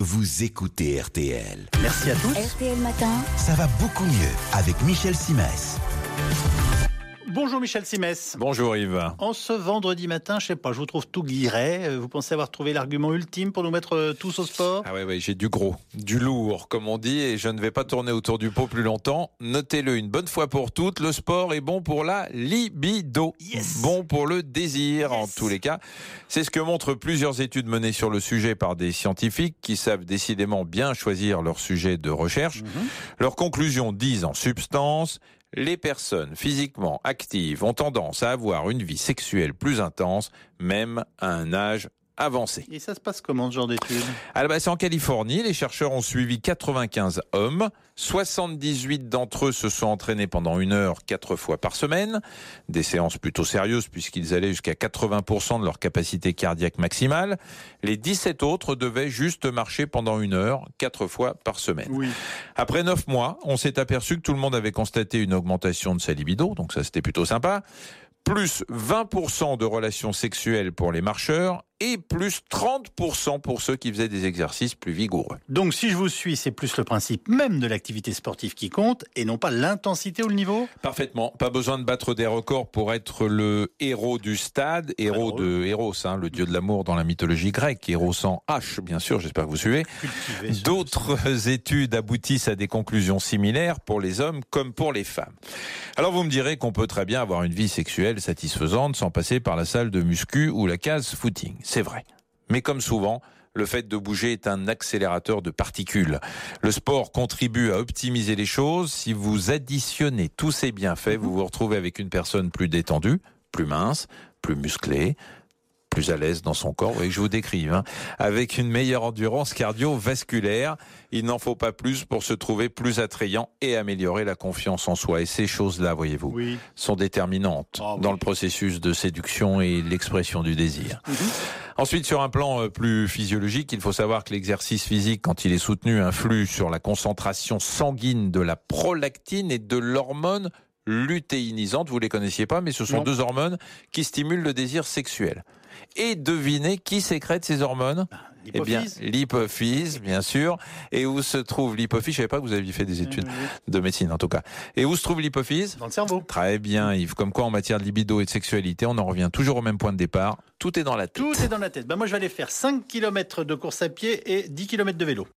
vous écoutez RTL. Merci à tous. RTL Matin. Ça va beaucoup mieux avec Michel Simès. Bonjour Michel Simès. Bonjour Yves. En ce vendredi matin, je sais pas, je vous trouve tout guiré. Euh, Vous pensez avoir trouvé l'argument ultime pour nous mettre euh, tous au sport? Ah ouais, ouais j'ai du gros, du lourd, comme on dit, et je ne vais pas tourner autour du pot plus longtemps. Notez-le une bonne fois pour toutes, le sport est bon pour la libido. Yes. Bon pour le désir, en tous les cas. C'est ce que montrent plusieurs études menées sur le sujet par des scientifiques qui savent décidément bien choisir leur sujet de recherche. Mhm. Leurs conclusions disent en substance les personnes physiquement actives ont tendance à avoir une vie sexuelle plus intense, même à un âge Et ça se passe comment ce genre d'études? Ah bah, c'est en Californie. Les chercheurs ont suivi 95 hommes. 78 d'entre eux se sont entraînés pendant une heure, quatre fois par semaine. Des séances plutôt sérieuses puisqu'ils allaient jusqu'à 80% de leur capacité cardiaque maximale. Les 17 autres devaient juste marcher pendant une heure, quatre fois par semaine. Oui. Après neuf mois, on s'est aperçu que tout le monde avait constaté une augmentation de sa libido, donc ça c'était plutôt sympa. Plus 20% de relations sexuelles pour les marcheurs et plus 30% pour ceux qui faisaient des exercices plus vigoureux. Donc si je vous suis, c'est plus le principe même de l'activité sportive qui compte et non pas l'intensité ou le niveau? Parfaitement. Pas besoin de battre des records pour être le héros du stade. Héros de Héros, hein, le dieu de l'amour dans la mythologie grecque. Héros sans H, bien sûr. J'espère que vous suivez. D'autres études aboutissent à des conclusions similaires pour les hommes comme pour les femmes. Alors vous me direz qu'on peut très bien avoir une vie sexuelle satisfaisante sans passer par la salle de muscu ou la case footing. C'est vrai. Mais comme souvent, le fait de bouger est un accélérateur de particules. Le sport contribue à optimiser les choses. Si vous additionnez tous ces bienfaits, vous vous retrouvez avec une personne plus détendue, plus mince, plus musclée, plus à l'aise dans son corps, et je vous décrive, hein, avec une meilleure endurance cardiovasculaire. Il n'en faut pas plus pour se trouver plus attrayant et améliorer la confiance en soi. Et ces choses-là, voyez-vous, Oui. sont déterminantes Ah oui. dans le processus de séduction et l'expression du désir. Ensuite, sur un plan euh, plus physiologique, il faut savoir que l'exercice physique, quand il est soutenu, influe sur la concentration sanguine de la prolactine et de l'hormone lutéinisante. Vous les connaissiez pas, mais ce sont Non. deux hormones qui stimulent le désir sexuel. Et devinez qui sécrète ces hormones Eh bien, L'hypophyse bien sûr. Et où se trouve l'hypophyse? Je savais pas que vous aviez fait des études de médecine, en tout cas. Et où se trouve l'hypophyse? Dans le cerveau. Très bien, Yves. Comme quoi, en matière de libido et de sexualité, on en revient toujours au même point de départ. Tout est dans la tête. Tout est dans la tête. Ben moi je vais aller faire 5 km de course à pied et 10 km de vélo.